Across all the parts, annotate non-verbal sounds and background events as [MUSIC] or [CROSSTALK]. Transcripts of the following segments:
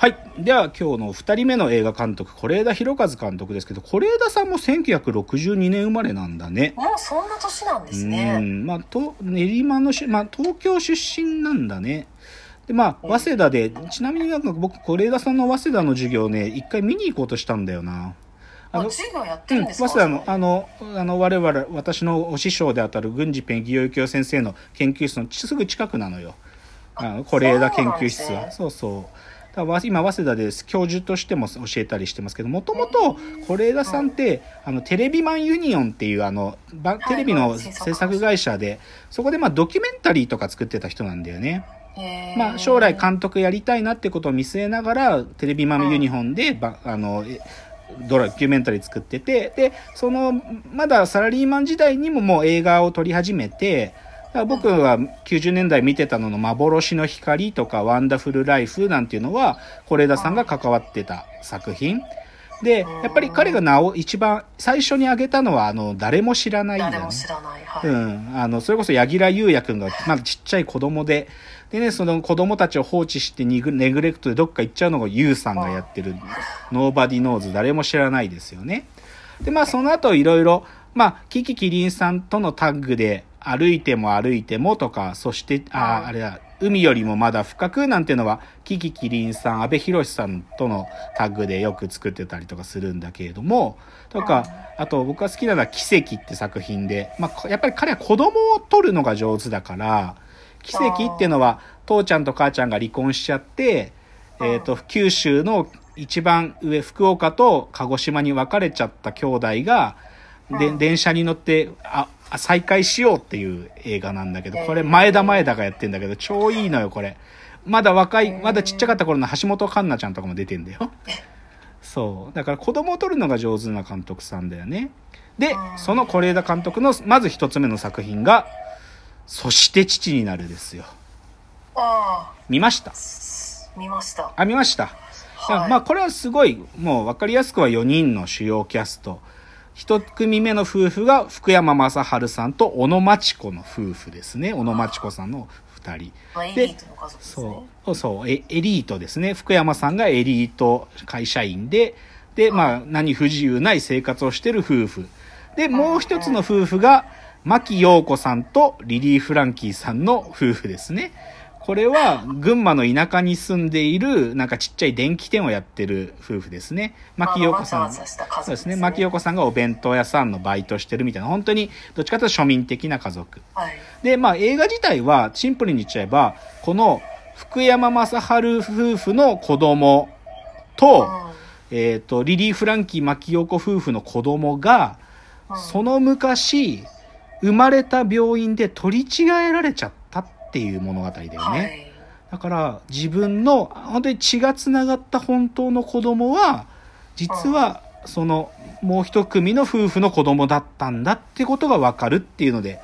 はい。では、今日の二人目の映画監督、是枝裕和監督ですけど、是枝さんも1962年生まれなんだね。もうそんな年なんですうね。ん。まあ、と、練馬のし、まあ、東京出身なんだね。で、まあ、早稲田で、ちなみになんか僕、是枝さんの早稲田の授業ね、一回見に行こうとしたんだよな。あ、あの、授業やっうん、てるんですか、早稲田の、あの、あの、我々、私のお師匠であたる郡司ペンギヨイキョ先生の研究室のすぐ近くなのよ。あの、是枝研究室は。そうそう。今、早稲田で教授としても教えたりしてますけど、もともと、是枝さんって、あの、テレビマンユニオンっていう、あの、ばテレビの制作会社で、そこでまあ、ドキュメンタリーとか作ってた人なんだよね。まあ、将来監督やりたいなってことを見据えながら、テレビマンユニフォンで、ばあの、えドラキュメンタリー作ってて、で、その、まだサラリーマン時代にももう映画を撮り始めて、僕は90年代見てたのの幻の光とかワンダフルライフなんていうのは、是枝さんが関わってた作品。で、やっぱり彼が名を一番最初に挙げたのは、あの、誰も知らないんだよね。誰も知らない。はい。うん。あの、それこそ柳楽優弥くんが、まだちっちゃい子供で、でね、その子供たちを放置してネグレクトでどっか行っちゃうのが優さんがやってる、 Nobody Knows、誰も知らないですよね。で、まあその後いろいろ、まあ、キキキリンさんとのタッグで、歩いても歩いてもとか、そして、あ、うんあれだ、海よりもまだ深くなんていうのは、キキキリンさん、阿部寛さんとのタッグでよく作ってたりとかするんだけれども、とか、あと僕が好きなのは奇跡って作品で、まあ、やっぱり彼は子供を取るのが上手だから、奇跡っていうのは、父ちゃんと母ちゃんが離婚しちゃって、えっ、と、九州の一番上、福岡と鹿児島に別れちゃった兄弟が、で、電車に乗って、あ、あ再会しようっていう映画なんだけど、これ前田前田がやってんだけど、超いいのよ、これ。まだ若い、まだちっちゃかった頃の橋本環奈ちゃんとかも出てんだよ。[LAUGHS] そう。だから子供を撮るのが上手な監督さんだよね。で、その是枝監督の、まず一つ目の作品が、そして父になるですよ。あ見ました？あ、見ました。あ、見ました。はいまあ、これはすごい、もう分かりやすくは4人の主要キャスト。一組目の夫婦が福山雅治さんと小野真知子の夫婦ですね。小野真知子さんの二人。で。そう、そう、エエリートですね。福山さんがエリート会社員で、で、まあ、何不自由ない生活をしてる夫婦。で、もう一つの夫婦が、牧陽子さんとリリー・フランキーさんの夫婦ですね。これは、群馬の田舎に住んでいる、なんかちっちゃい電気店をやってる夫婦ですね。牧陽子さん。そうですね。牧陽子さんがお弁当屋さんのバイトしてるみたいな、本当に、どっちかというと庶民的な家族。はい。で、まあ映画自体はシンプルに言っちゃえば、この福山雅治夫婦の子供と、えっ、と、リリー・フランキー・牧陽子夫婦の子供が、うんその昔、生まれた病院で取り違えられちゃったっていう物語だよね。はい。だから自分の本当に血がつながった本当の子供は実はそのもう一組の夫婦の子供だったんだってことがわかるっていうので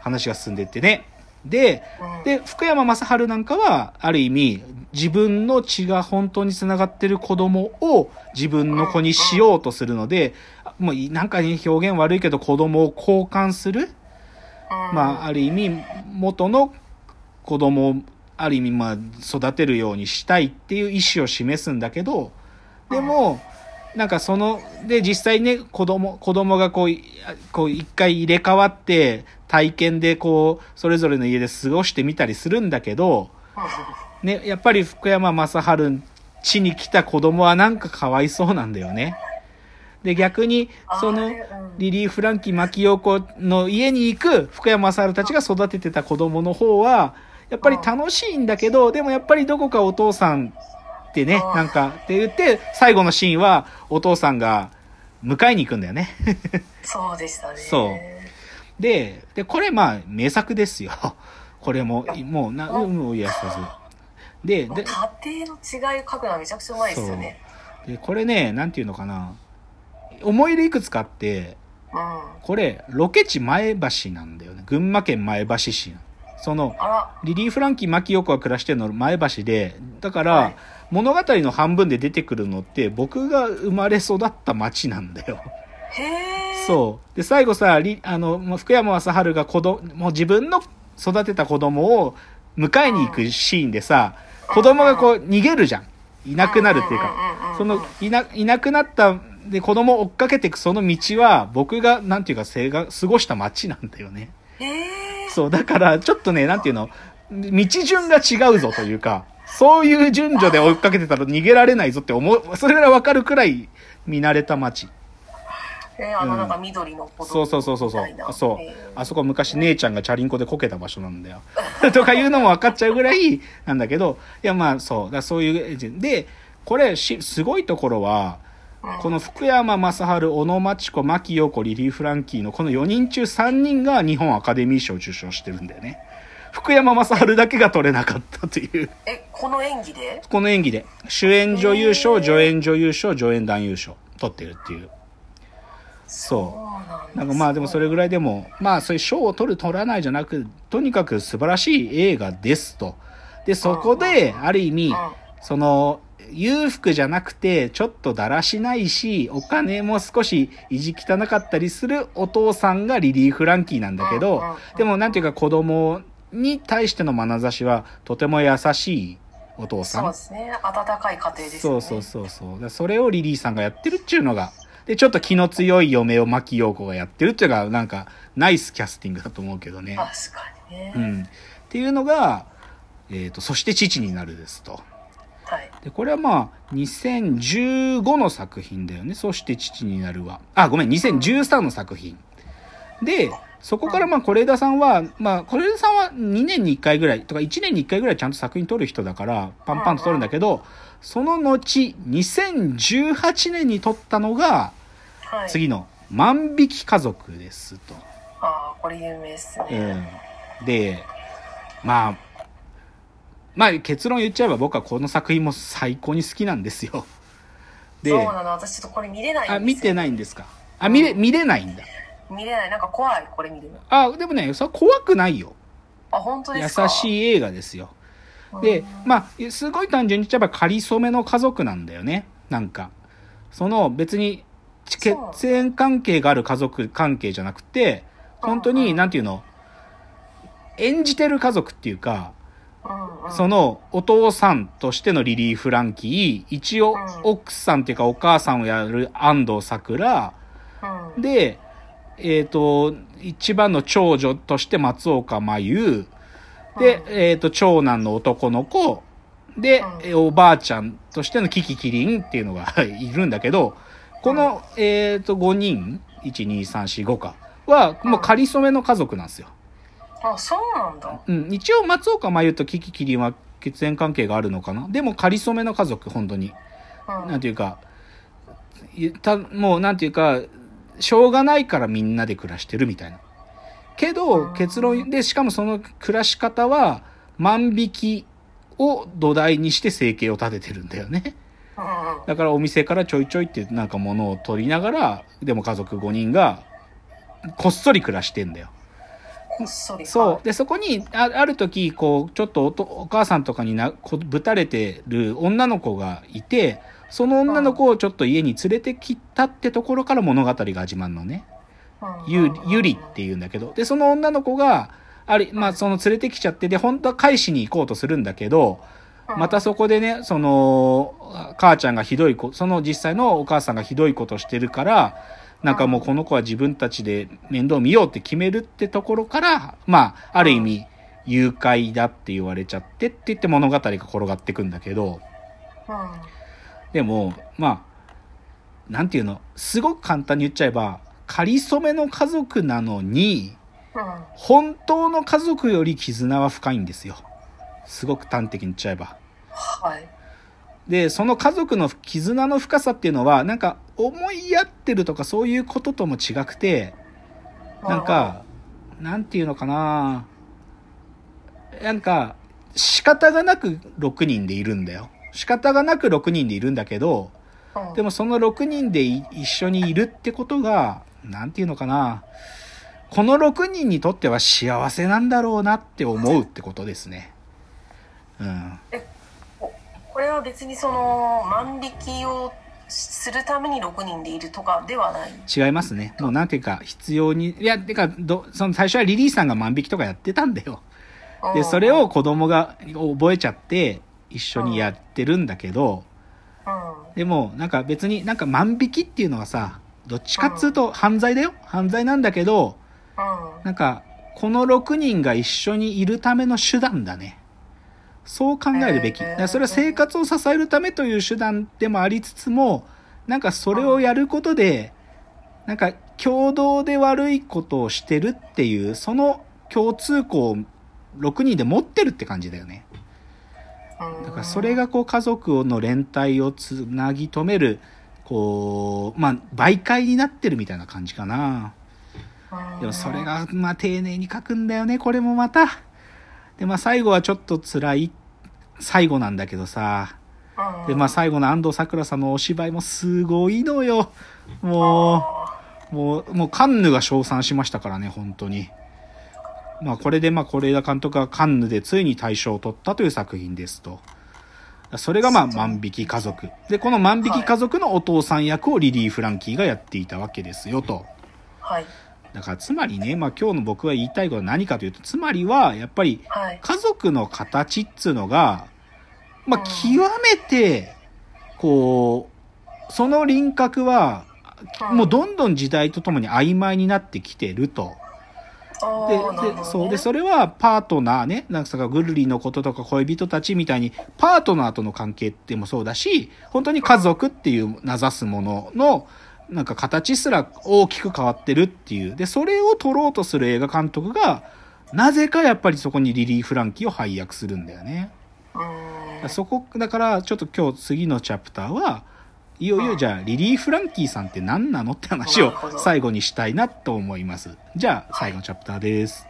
話が進んでってね。で、うんで、福山雅治なんかは、ある意味、自分の血が本当に繋がってる子供を自分の子にしようとするので、もういなんかね表現悪いけど子供を交換するうんまあ、ある意味、元の子供を、ある意味、まあ、育てるようにしたいっていう意思を示すんだけど、でも、なんかその、で、実際ね、子供、子供がこう、いこう、一回入れ替わって、体験でこう、それぞれの家で過ごしてみたりするんだけど、ね、やっぱり福山雅治地に来た子供はなんかかわいそうなんだよね。で、逆に、そのリリー・フランキー・マキヨコの家に行く福山雅治たちが育ててた子供の方は、やっぱり楽しいんだけど、でもやっぱりどこかお父さんってね、うんなんか、って言って、最後のシーンはお父さんが迎えに行くんだよね。[LAUGHS] そうでしたね。そうで、で、これまあ名作ですよ。これも、もう、な、うん、もういや、そうそう。で、で、家庭の違いを書くのはめちゃくちゃうまいですよね。で、これね、なんていうのかな。思い出いくつかあって、うん。これ、ロケ地前橋なんだよね。群馬県前橋市。その、リリー・フランキー・マキヨコが暮らしてるの前橋で、だから、はい物語の半分で出てくるのって、僕が生まれ育った町なんだよ。へえ。そう。で、最後さ、リあの、ま福山雅治が子供、もう自分の育てた子供を迎えに行くシーンでさ、子供がこう逃げるじゃん。いなくなるっていうか、その、いな、いなくなった、で、子供を追っかけていくその道は、僕が、なんていうか、生が、過ごした街なんだよね。へえ。そう、だから、ちょっとね、なんていうの、道順が違うぞというか、そういう順序で追いかけてたら逃げられないぞって思う、それがわかるくらい見慣れた街。えー、あの、うんなん。か緑のうそうそうそう。そうそう。えーあそこ昔姉ちゃんがチャリンコでこけた場所なんだよ。[LAUGHS] とかいうのも分かっちゃうぐらいなんだけどいやまあそう。だそういうでこれしすごいところはうんこの福山雅治小野真知子牧陽子リリー・フランキーのこの4人中3人が日本アカデミー賞を受賞してるんだよね。福山雅治だけが取れなかったという。え、この演技で？この演技で主演女優賞助演女優賞助演男優賞取ってるっていう。そう。なんかまあでもそれぐらいでも、まあそういう賞を取る取らないじゃなく、とにかく素晴らしい映画ですと。で、そこで、ある意味うん、その、裕福じゃなくて、ちょっとだらしないし、お金も少し意地汚かったりするお父さんがリリー・フランキーなんだけどでもなんていうか子供に対しての眼差しはとても優しいお父さん。そうですね。温かい家庭ですよね。そうそうそうそう。それをリリーさんがやってるっていうのが、で、ちょっと気の強い嫁を牧陽子がやってるっていうのが、なんか、ナイスキャスティングだと思うけどね。確かにね。うん。っていうのが、えっ、と、そして父になるですと。はい。で、これはまあ、2015の作品だよね。そして父になるは。あ、ごめん、2013の作品。で、そこからまあ、是枝さんは、まあ、是枝さんは2年に1回ぐらい、とか1年に1回ぐらいちゃんと作品撮る人だから、パンパンと撮るんだけど、その後、2018年に撮ったのが、はい。次の万引き家族ですと。ああ、これ有名ですね。うん。で、まあ、まあ結論言っちゃえば僕はこの作品も最高に好きなんですよ。[LAUGHS] で、そうなの。私ちょっとこれ見れないんですよ。あ、見てないんですか？あ、見れ、見れないんだ。見れない。なんか怖い、これ見るの。あ、でもね、それは怖くないよ。あ、本当で優すか？しい映画ですよ。で、まあ、すごい単純に言っちゃえば仮初めの家族なんだよね。なんか。その別に血血縁関係がある家族関係じゃなくて、本当に、なんていうの、演じてる家族っていうか、そのお父さんとしてのリリー・フランキー、一応うん奥さんっていうかお母さんをやる安藤サクラ、うん、で、えっ、と、一番の長女として松岡真優、で、うん。えっ、と、長男の男の子、で、おばあちゃんとしてのキキキリンっていうのが [LAUGHS] いるんだけど、この、えっ、と、5人、1、2、3、4、5か、は、もう仮初めの家族なんですよ。あ、そうなんだ。うん、一応松岡真優とキキキリンは血縁関係があるのかなでも仮初めの家族、本当に。うん、なんていうか、いたもうなんていうか、しょうがないからみんなで暮らしてるみたいな。けど、うん結論で、しかもその暮らし方は、万引きを土台にして生計を立ててるんだよね。だからお店からちょいちょいってなんか物を取りながら、でも家族5人が、こっそり暮らしてんだよ。そり。そう。で、そこに、あある時、こう、ちょっとおとお母さんとかにな、こぶたれてる女の子がいて、その女の子をちょっと家に連れてきたってところから物語が始まるのね。うんゆ、ゆりって言うんだけど。で、その女の子が、あれ、まあ、その連れてきちゃって、で、本当は返しに行こうとするんだけど、またそこでね、その、母ちゃんがひどいこ、その実際のお母さんがひどいことしてるから、なんかもうこの子は自分たちで面倒見ようって決めるってところから、まあ、ある意味、誘拐だって言われちゃってって言って物語が転がってくんだけど、でも、まあ、なんていうの、すごく簡単に言っちゃえば、仮初めの家族なのに、本当の家族より絆は深いんですよ。すごく端的に言っちゃえば。はい。で、その家族の絆の深さっていうのは、なんか思いやってるとかそういうこととも違くて、なんか、なんていうのかななんか、仕方がなく6人でいるんだよ。仕方がなく6人でいるんだけど、でもその6人でい一緒にいるってことが、なんていうのかなこの6人にとっては幸せなんだろうなって思うってことですね。うん。これは別にその万引きをするために6人でいるとかではない。違いますね。もうなんていうか、必要に、いや、てか、ど、その最初はリリーさんが万引きとかやってたんだよ。で、それを子供が覚えちゃって、一緒にやってるんだけど、でも、なんか別になんか万引きっていうのはさ、どっちかっつうと犯罪だよ。犯罪なんだけど、うん。なんか、この6人が一緒にいるための手段だね。そう考えるべき。それは生活を支えるためという手段でもありつつも、なんかそれをやることで、なんか共同で悪いことをしてるっていう、その共通項を6人で持ってるって感じだよね。うんだからそれがこう家族の連帯をつなぎ止める、こう、まあ、媒介になってるみたいな感じかな。でもそれ、が、まあ、丁寧に書くんだよね、これもまた。で、まあ、最後はちょっと辛い、最後なんだけどさ。うんで、まあ、最後の安藤サクラさんのお芝居もすごいのよ。もう、もう、もうカンヌが称賛しましたからね、本当に。まあ、これで、まあ、是枝監督がカンヌでついに大賞を取ったという作品ですと。それが、まあ、万引き家族。で、この万引き家族のお父さん役をリリー・フランキーがやっていたわけですよ、と。はい。だから、つまりね、まあ、今日の僕が言いたいことは何かというと、つまりは、やっぱり、はい。家族の形っつうのが、まあ、うん極めて、こう、その輪郭は、うんもうどんどん時代とともに曖昧になってきてると。で、そう。で、それはパートナーね、なんかさ、グルリのこととか恋人たちみたいに、パートナーとの関係ってもそうだし、本当に家族っていう名指すものの、なんか形すら大きく変わってるっていう。で、それを撮ろうとする映画監督が、なぜかやっぱりそこにリリー・フランキーを配役するんだよね。うん。そこ、だから、ちょっと今日次のチャプターは、いよいよじゃあ、リリー・フランキーさんって何なのって話を最後にしたいなと思います。じゃあ、最後のチャプターです。